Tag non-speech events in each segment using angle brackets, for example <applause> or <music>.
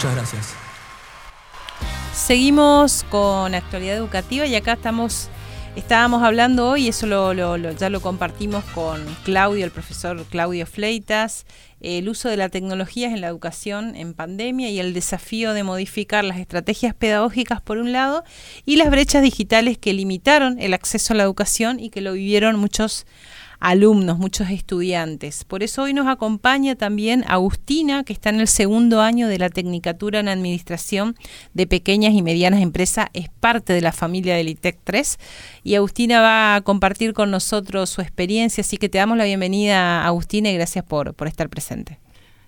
Muchas gracias. Seguimos con actualidad educativa y acá estamos, estábamos hablando hoy, eso ya lo compartimos con Claudio, el profesor Claudio Fleitas, el uso de la tecnología en la educación en pandemia y el desafío de modificar las estrategias pedagógicas por un lado y las brechas digitales que limitaron el acceso a la educación y que lo vivieron muchos alumnos, muchos estudiantes. Por eso hoy nos acompaña también Agustina, que está en el segundo año de la Tecnicatura en Administración de Pequeñas y Medianas Empresas, es parte de la familia del ITEC 3 y Agustina va a compartir con nosotros su experiencia, así que te damos la bienvenida Agustina y gracias por, por estar presente.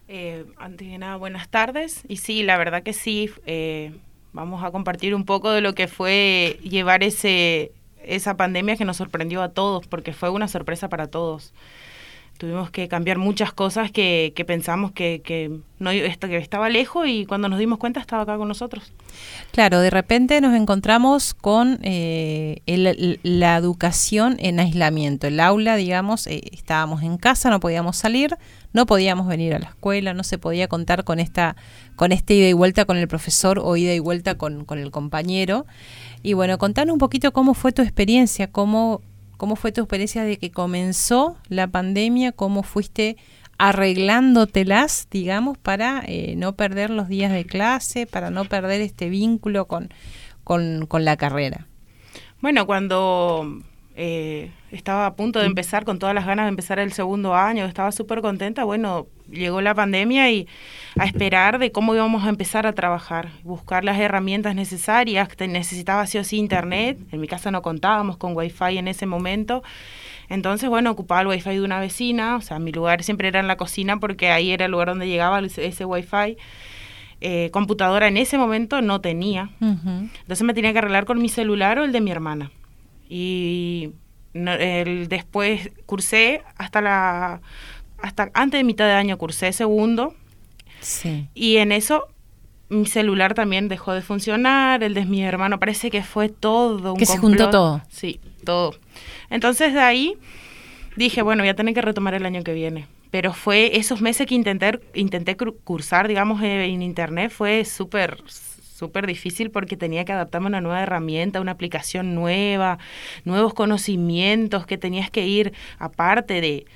Eh, antes de nada, buenas tardes. Y sí, la verdad que sí, eh, vamos a compartir un poco de lo que fue llevar ese, esa pandemia que nos sorprendió a todos, porque fue una sorpresa para todos. Tuvimos que cambiar muchas cosas que, que pensamos que, que, no, que estaba lejos y cuando nos dimos cuenta estaba acá con nosotros. Claro, de repente nos encontramos con eh, la educación en aislamiento. El aula, digamos, eh, estábamos en casa, no podíamos salir, no podíamos venir a la escuela, no se podía contar con esta, con este ida y vuelta con el profesor o ida y vuelta con, con el compañero. Y bueno, contanos un poquito cómo fue tu experiencia, cómo, cómo fue tu experiencia de que comenzó la pandemia, cómo fuiste arreglándotelas, digamos, para eh, no perder los días de clase, para no perder este vínculo con, con, con la carrera. Bueno, cuando eh, estaba a punto de empezar con todas las ganas de empezar el segundo año, estaba súper contenta, bueno, llegó la pandemia y a esperar de cómo íbamos a empezar a trabajar, buscar las herramientas necesarias, necesitaba sí o sí internet, en mi casa no contábamos con wifi en ese momento, entonces bueno, ocupaba el wifi de una vecina, o sea, mi lugar siempre era en la cocina porque ahí era el lugar donde llegaba ese wifi. Eh, computadora en ese momento no tenía, entonces me tenía que arreglar con mi celular o el de mi hermana y el, después cursé hasta la hasta antes de mitad de año cursé segundo sí. y en eso mi celular también dejó de funcionar, el de mi hermano, parece que fue todo un Que se juntó todo. Sí, todo. Entonces de ahí dije, bueno, voy a tener que retomar el año que viene. Pero fue esos meses que intenté, intenté cursar, digamos, en internet, fue súper súper difícil porque tenía que adaptarme a una nueva herramienta, una aplicación nueva, nuevos conocimientos que tenías que ir aparte de,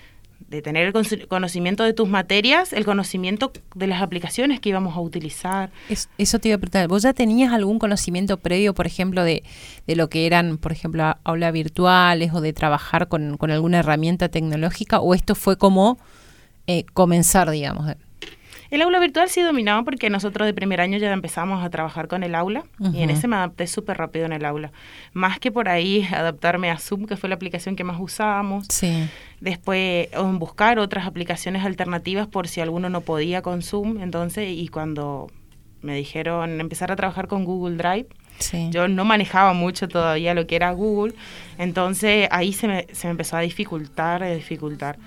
de tener el conocimiento de tus materias, el conocimiento de las aplicaciones que íbamos a utilizar. eso te iba a preguntar, ¿vos ya tenías algún conocimiento previo, por ejemplo, de, de lo que eran, por ejemplo, aulas virtuales o de trabajar con, con alguna herramienta tecnológica? ¿O esto fue como eh, comenzar, digamos? El aula virtual sí dominaba porque nosotros de primer año ya empezamos a trabajar con el aula y en ese me adapté súper rápido en el aula. Más que por ahí adaptarme a Zoom, que fue la aplicación que más usábamos. Sí. Después buscar otras aplicaciones alternativas por si alguno no podía con Zoom. Entonces, y cuando me dijeron empezar a trabajar con Google Drive, Yo no manejaba mucho todavía lo que era Google, entonces ahí se me, se me empezó a dificultar, a dificultar.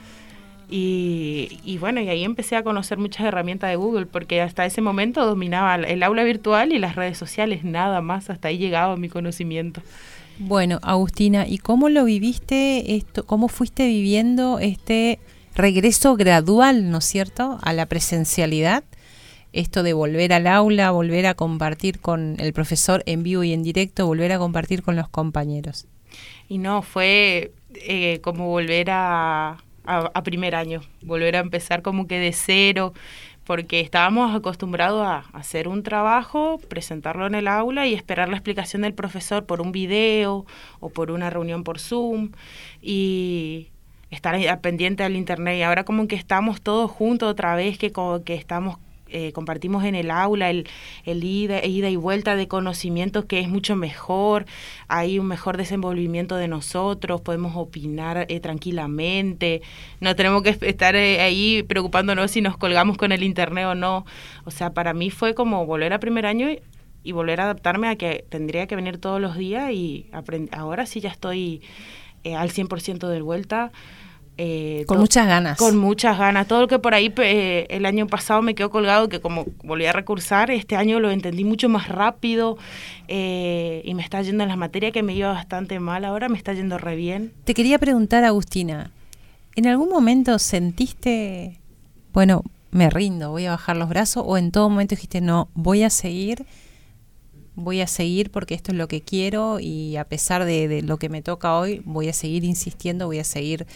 Y, bueno, y ahí empecé a conocer muchas herramientas de Google, porque hasta ese momento dominaba el aula virtual y las redes sociales, nada más, hasta ahí llegaba mi conocimiento. Bueno, Agustina, ¿y cómo lo viviste esto? ¿Cómo fuiste viviendo este regreso gradual, ¿no es cierto?, a la presencialidad? Esto de volver al aula, volver a compartir con el profesor en vivo y en directo, volver a compartir con los compañeros. Y no, fue eh, como volver a, a, primer año, volver a empezar como que de cero, porque estábamos acostumbrados a hacer un trabajo, presentarlo en el aula y esperar la explicación del profesor por un video o por una reunión por Zoom y estar pendiente al internet. Y ahora como que estamos todos juntos otra vez que, que estamos eh, compartimos en el aula, el, el ida, ida, y vuelta de conocimientos que es mucho mejor, hay un mejor desenvolvimiento de nosotros, podemos opinar eh, tranquilamente, no tenemos que estar eh, ahí preocupándonos si nos colgamos con el internet o no. O sea, para mí fue como volver a primer año y, y volver a adaptarme a que tendría que venir todos los días y ahora sí ya estoy al 100% de vuelta. Eh, con muchas ganas. Con muchas ganas. Todo lo que por ahí eh, el año pasado me quedó colgado, que como volví a recursar, este año lo entendí mucho más rápido eh, y me está yendo en las materias que me iba bastante mal, ahora me está yendo re bien. Te quería preguntar, Agustina, ¿en algún momento sentiste, bueno, me rindo, voy a bajar los brazos o en todo momento dijiste, no, voy a seguir, voy a seguir porque esto es lo que quiero y a pesar de, lo que me toca hoy, voy a seguir insistiendo, voy a seguir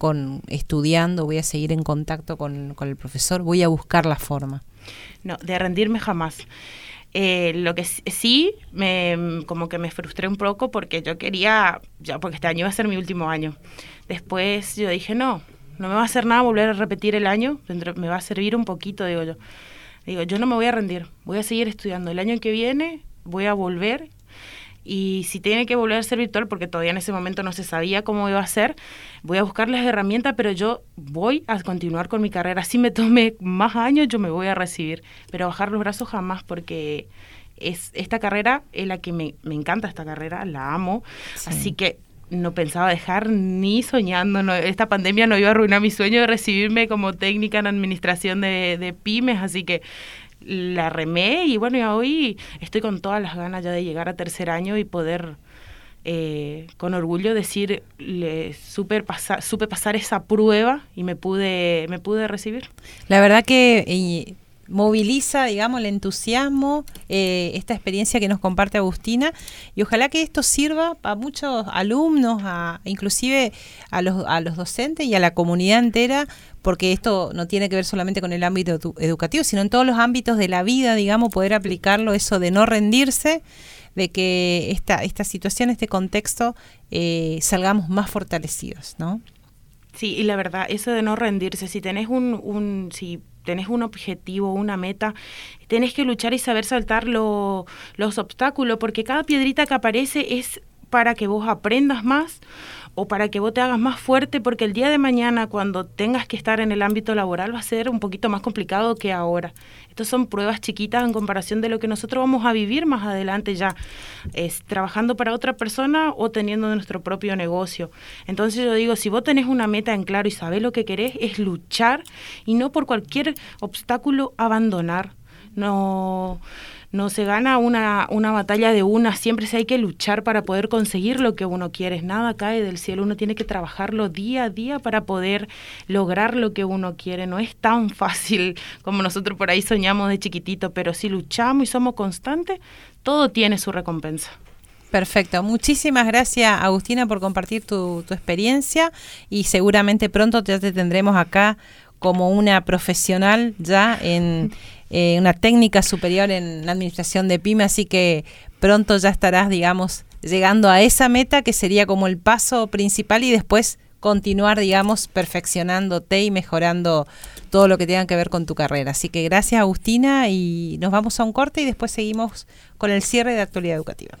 con estudiando, voy a seguir en contacto con, con el profesor, voy a buscar la forma. No, de rendirme jamás. Eh, lo que sí, me, como que me frustré un poco porque yo quería, ya porque este año iba a ser mi último año. Después yo dije, no, no me va a hacer nada volver a repetir el año, me va a servir un poquito, digo yo. Digo, yo no me voy a rendir, voy a seguir estudiando. El año que viene voy a volver y si tiene que volver a ser virtual, porque todavía en ese momento no se sabía cómo iba a ser, voy a buscar las herramientas, pero yo voy a continuar con mi carrera. Si me tome más años, yo me voy a recibir, pero bajar los brazos jamás, porque es esta carrera es la que me, me encanta esta carrera, la amo, así que no pensaba dejar ni soñando. No, esta pandemia no iba a arruinar mi sueño de recibirme como técnica en administración de, de pymes, así que la remé y bueno, y hoy estoy con todas las ganas ya de llegar a tercer año y poder eh, con orgullo decir, le supe pasar, supe pasar esa prueba y me pude, me pude recibir. La verdad que moviliza, digamos, el entusiasmo, eh, esta experiencia que nos comparte Agustina, y ojalá que esto sirva a muchos alumnos, a, inclusive a los, a los docentes y a la comunidad entera, porque esto no tiene que ver solamente con el ámbito educativo, sino en todos los ámbitos de la vida, digamos, poder aplicarlo, eso de no rendirse, de que esta, esta situación, este contexto, eh, salgamos más fortalecidos, ¿no? Sí, y la verdad, eso de no rendirse, si tenés un, un si tenés un objetivo, una meta, tenés que luchar y saber saltar los obstáculos, porque cada piedrita que aparece es para que vos aprendas más o para que vos te hagas más fuerte, porque el día de mañana cuando tengas que estar en el ámbito laboral va a ser un poquito más complicado que ahora. Estas son pruebas chiquitas en comparación de lo que nosotros vamos a vivir más adelante ya, es trabajando para otra persona o teniendo nuestro propio negocio. Entonces yo digo, si vos tenés una meta en claro y sabés lo que querés, es luchar y no por cualquier obstáculo abandonar. No no se gana una, una batalla de una, siempre se hay que luchar para poder conseguir lo que uno quiere, nada cae del cielo, uno tiene que trabajarlo día a día para poder lograr lo que uno quiere, no es tan <laughs> fácil como nosotros por ahí soñamos de chiquitito, pero si luchamos y somos constantes, todo tiene su recompensa. Perfecto. Muchísimas gracias, Agustina, por compartir tu, tu experiencia y seguramente pronto ya te tendremos acá como una profesional ya en eh, una técnica superior en la administración de pyme, así que pronto ya estarás, digamos, llegando a esa meta que sería como el paso principal y después continuar, digamos, perfeccionándote y mejorando todo lo que tenga que ver con tu carrera. Así que gracias Agustina y nos vamos a un corte y después seguimos con el cierre de actualidad educativa.